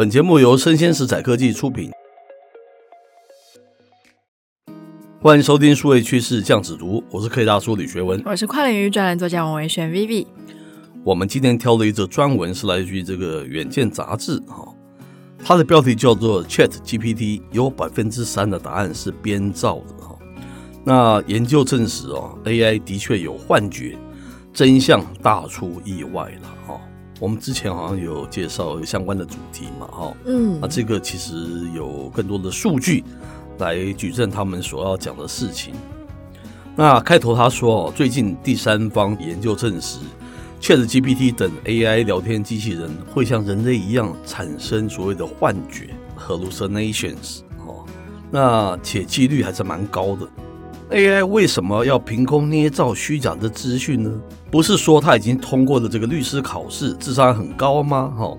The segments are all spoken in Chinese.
本节目由生鲜食材科技出品，欢迎收听数位趋势酱子读，我是科技大叔李学文，我是跨领域专栏作家王维轩 Vivi。我们今天挑了一则专文，是来自于这个《远见》杂志哈，它的标题叫做 “Chat GPT 有百分之三的答案是编造的”。哈那研究证实哦，AI 的确有幻觉，真相大出意外了哈。我们之前好像有介绍相关的主题嘛哈，嗯，那这个其实有更多的数据来举证他们所要讲的事情。那开头他说哦，最近第三方研究证实，ChatGPT 等 AI 聊天机器人会像人类一样产生所谓的幻觉 （hallucinations） 哦，那且几率还是蛮高的。AI 为什么要凭空捏造虚假的资讯呢？不是说他已经通过了这个律师考试，智商很高吗？哈，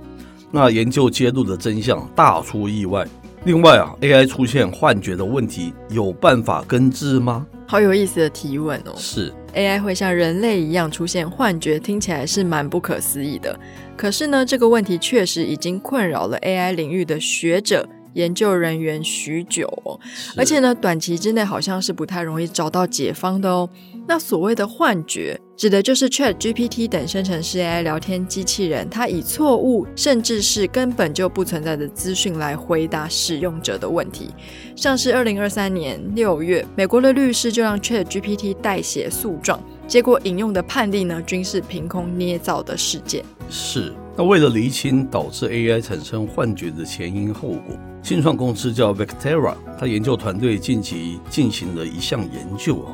那研究揭露的真相大出意外。另外啊，AI 出现幻觉的问题有办法根治吗？好有意思的提问哦。是 AI 会像人类一样出现幻觉，听起来是蛮不可思议的。可是呢，这个问题确实已经困扰了 AI 领域的学者。研究人员许久哦，而且呢，短期之内好像是不太容易找到解方的哦。那所谓的幻觉，指的就是 ChatGPT 等生成式 AI 聊天机器人，它以错误甚至是根本就不存在的资讯来回答使用者的问题。像是二零二三年六月，美国的律师就让 ChatGPT 代写诉状，结果引用的判例呢，均是凭空捏造的事件。是。那为了厘清导致 AI 产生幻觉的前因后果，新创公司叫 Vectera，它研究团队近期进行了一项研究啊，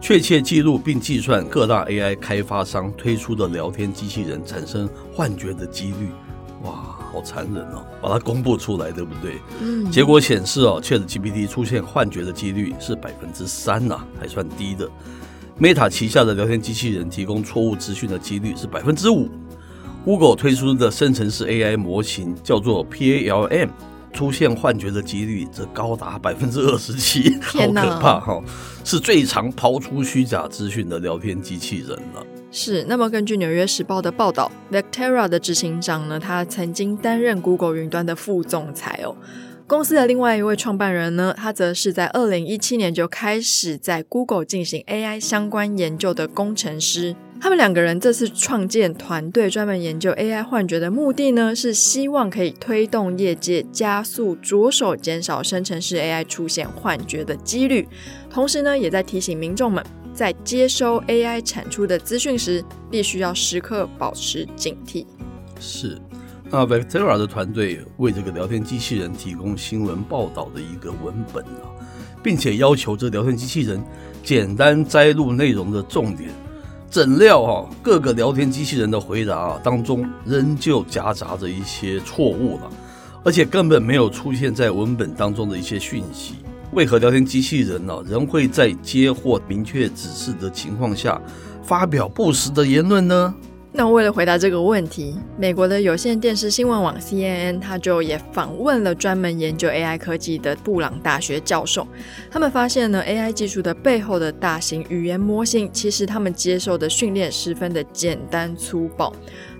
确切记录并计算各大 AI 开发商推出的聊天机器人产生幻觉的几率。哇，好残忍哦！把它公布出来，对不对？嗯。结果显示哦，ChatGPT 出现幻觉的几率是百分之三呐，还算低的。Meta 旗下的聊天机器人提供错误资讯的几率是百分之五。Google 推出的生成式 AI 模型叫做 PaLM，出现幻觉的几率则高达百分之二十七，好可怕哈！是最常抛出虚假资讯的聊天机器人了。是，那么根据《纽约时报》的报道，Vectera 的执行长呢，他曾经担任 Google 云端的副总裁哦。公司的另外一位创办人呢，他则是在二零一七年就开始在 Google 进行 AI 相关研究的工程师。他们两个人这次创建团队，专门研究 AI 幻觉的目的呢，是希望可以推动业界加速着手减少生成式 AI 出现幻觉的几率。同时呢，也在提醒民众们，在接收 AI 产出的资讯时，必须要时刻保持警惕。是，那 Vectera 的团队为这个聊天机器人提供新闻报道的一个文本啊，并且要求这聊天机器人简单摘录内容的重点。怎料啊，各个聊天机器人的回答当中，仍旧夹杂着一些错误了，而且根本没有出现在文本当中的一些讯息。为何聊天机器人呢、仍会在接获明确指示的情况下，发表不实的言论呢？那为了回答这个问题，美国的有线电视新闻网 CNN 他就也访问了专门研究 AI 科技的布朗大学教授。他们发现呢，AI 技术的背后的大型语言模型，其实他们接受的训练十分的简单粗暴。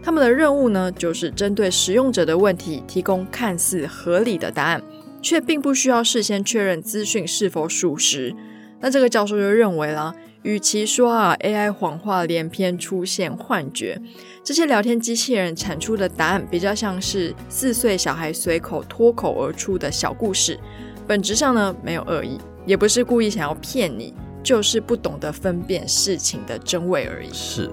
他们的任务呢，就是针对使用者的问题，提供看似合理的答案，却并不需要事先确认资讯是否属实。那这个教授就认为啦。与其说啊，AI 谎话连篇，出现幻觉，这些聊天机器人产出的答案比较像是四岁小孩随口脱口而出的小故事，本质上呢，没有恶意，也不是故意想要骗你，就是不懂得分辨事情的真伪而已。是，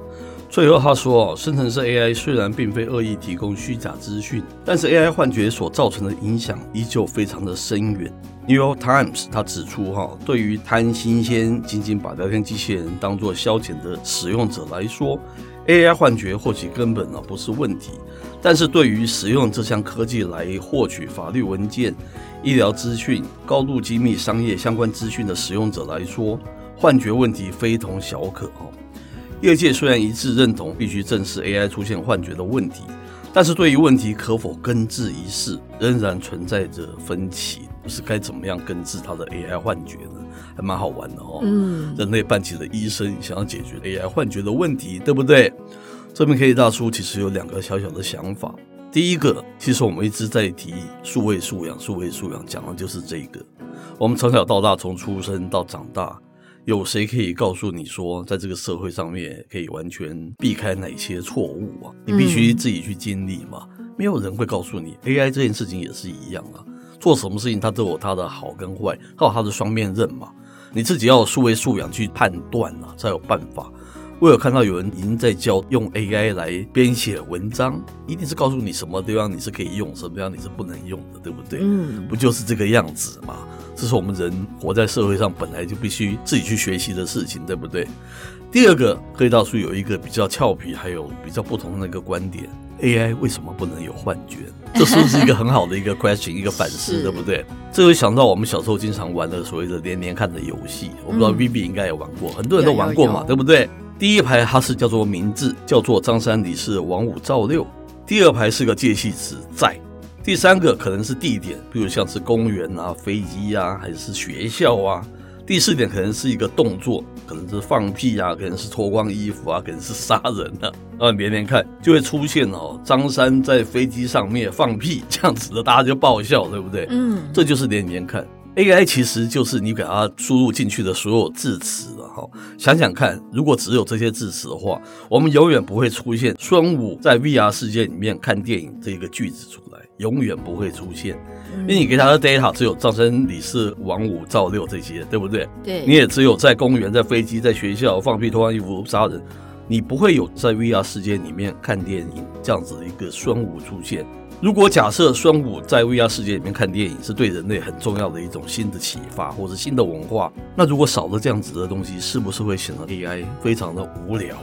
最后他说，生成式 AI 虽然并非恶意提供虚假资讯，但是 AI 幻觉所造成的影响依旧非常的深远。New York Times 他指出，哈，对于贪新鲜、仅仅把聊天机器人当作消遣的使用者来说 AI 幻觉或许根本呢不是问题，但是对于使用这项科技来获取法律文件、医疗资讯、高度机密商业相关资讯的使用者来说，幻觉问题非同小可哦。业界虽然一致认同必须正视 AI 出现幻觉的问题，但是对于问题可否根治一事，仍然存在着分歧。就是该怎么样根治他的 AI 幻觉呢？还蛮好玩的哦。嗯，人类扮起了医生，想要解决 AI 幻觉的问题，对不对？这边 K 大叔其实有两个小小的想法。第一个，其实我们一直在提数位素养，数位素养讲的就是这个。我们从小到大，从出生到长大，有谁可以告诉你说，在这个社会上面可以完全避开哪些错误啊？你必须自己去经历嘛。没有人会告诉你，AI 这件事情也是一样啊。做什么事情，它都有它的好跟坏，还有它的双面刃嘛。你自己要有数位素养去判断啊，才有办法。我有看到有人已经在教用 AI 来编写文章，一定是告诉你什么地方你是可以用，什么地方你是不能用的，对不对？嗯，不就是这个样子嘛？这是我们人活在社会上本来就必须自己去学习的事情，对不对？第二个，科技大叔有一个比较俏皮，还有比较不同的一个观点：AI 为什么不能有幻觉？这是不是一个很好的一个 question，一个反思，对不对？这会想到我们小时候经常玩的所谓的连连看的游戏，我不知道 Vivi 应该也玩过，很多人都玩过嘛，对不对？第一排它是叫做名字，叫做张三李四王五赵六；第二排是个介系词在；第三个可能是地点，比如像是公园啊、飞机啊，还是学校啊；第四点可能是一个动作。可能是放屁啊，可能是脱光衣服啊，可能是杀人啊，啊，连连看就会出现哦，张三在飞机上面放屁这样子的，大家就爆笑，对不对？嗯，这就是连连看。AI 其实就是你给它输入进去的所有字词了哈。想想看，如果只有这些字词的话，我们永远不会出现孙武在 VR 世界里面看电影这个句子出来，永远不会出现。因为你给他的 data 只有赵生李四王五赵六这些，对不对？对。你也只有在公园、在飞机、在学校放屁、脱完衣服杀人，你不会有在 VR 世界里面看电影这样子的一个孙武出现。如果假设孙武在 VR 世界里面看电影是对人类很重要的一种新的启发，或者新的文化，那如果少了这样子的东西，是不是会显得 AI 非常的无聊？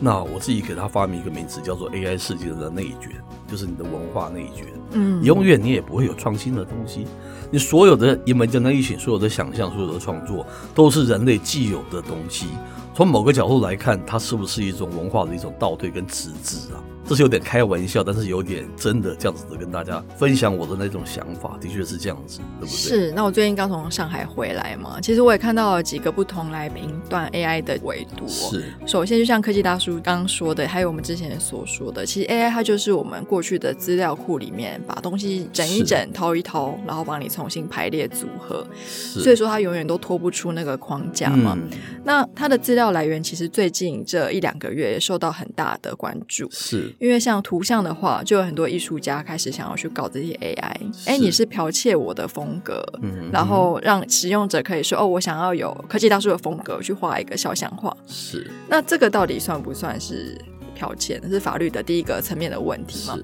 那我自己给它发明一个名词，叫做 AI 世界的内卷，就是你的文化内卷。嗯，永远你也不会有创新的东西，你所有的 imagination，所有的想象，所有的创作，都是人类既有的东西。从某个角度来看，它是不是一种文化的一种倒退跟迟滞啊？这是有点开玩笑，但是有点真的这样子的跟大家分享我的那种想法，的确是这样子，对不对？是。那我最近刚从上海回来嘛，其实我也看到了几个不同来评断 AI 的维度。是。首先，就像科技大叔刚刚说的，还有我们之前所说的，其实 AI 它就是我们过去的资料库里面把东西整一整、掏一掏，然后帮你重新排列组合。是。所以说它永远都脱不出那个框架嘛。嗯。那它的资料来源其实最近这一两个月也受到很大的关注。是。因为像图像的话，就有很多艺术家开始想要去搞这些 AI。哎，你是剽窃我的风格，嗯，然后让使用者可以说，哦，我想要有科技大叔的风格去画一个肖像画。是，那这个到底算不算是剽窃？那是法律的第一个层面的问题嘛？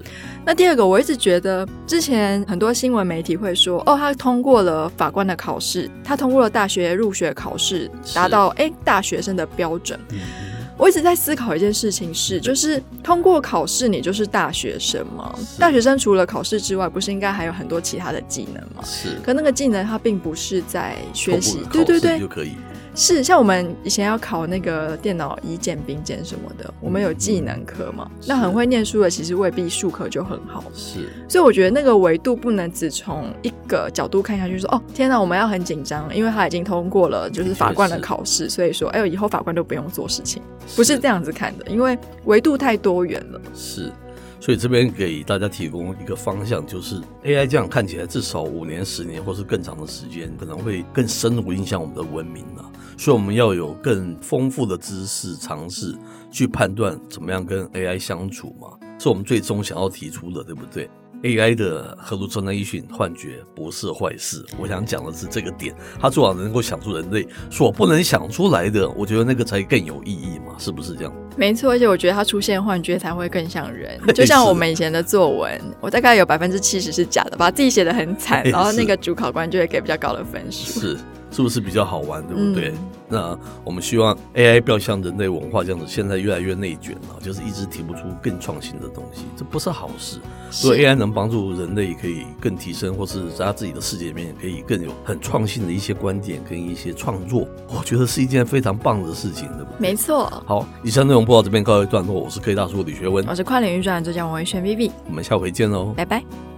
那第二个，我一直觉得之前很多新闻媒体会说，哦，他通过了法官的考试，他通过了大学入学考试，达到哎大学生的标准。嗯我一直在思考一件事情是，就是通过考试，你就是大学生吗？大学生除了考试之外，不是应该还有很多其他的技能吗？是。可那个技能，它并不是在学习，对对对，就可以。是，像我们以前要考那个电脑一检、兵检什么的，我们有技能科嘛？那很会念书的，其实未必术科就很好。是，所以我觉得那个维度不能只从一个角度看下去，说哦，天哪，我们要很紧张，因为他已经通过了就是法官的考试，所以说，哎呦，以后法官都不用做事情，不是这样子看的，因为维度太多元了。是。所以这边给大家提供一个方向，就是 AI 这样看起来至少五年、十年，或是更长的时间，可能会更深入影响我们的文明了。所以我们要有更丰富的知识、尝试去判断怎么样跟 AI 相处嘛，是我们最终想要提出的，对不对？AI 的 hallucination 幻觉不是坏事，我想讲的是这个点，它最好能够想出人类所不能想出来的，我觉得那个才更有意义嘛，是不是这样？没错，而且我觉得它出现幻觉才会更像人，就像我们以前的作文，我大概有百分之七十是假的，把自己写的很惨，然后那个主考官就会给比较高的分数。是。是不是比较好玩，对不对？嗯、那我们希望 AI 不要像人类文化这样子，现在越来越内卷了，就是一直提不出更创新的东西，这不是好事。如果 AI 能帮助人类可以更提升，或是在他自己的世界里面可以更有很创新的一些观点跟一些创作，我觉得是一件非常棒的事情，对不对？没错。好，以上内容播到这边告一段落，我是科技大叔李学文，我是跨领域专栏作家王维轩 Vivi，我们下回见喽，拜拜。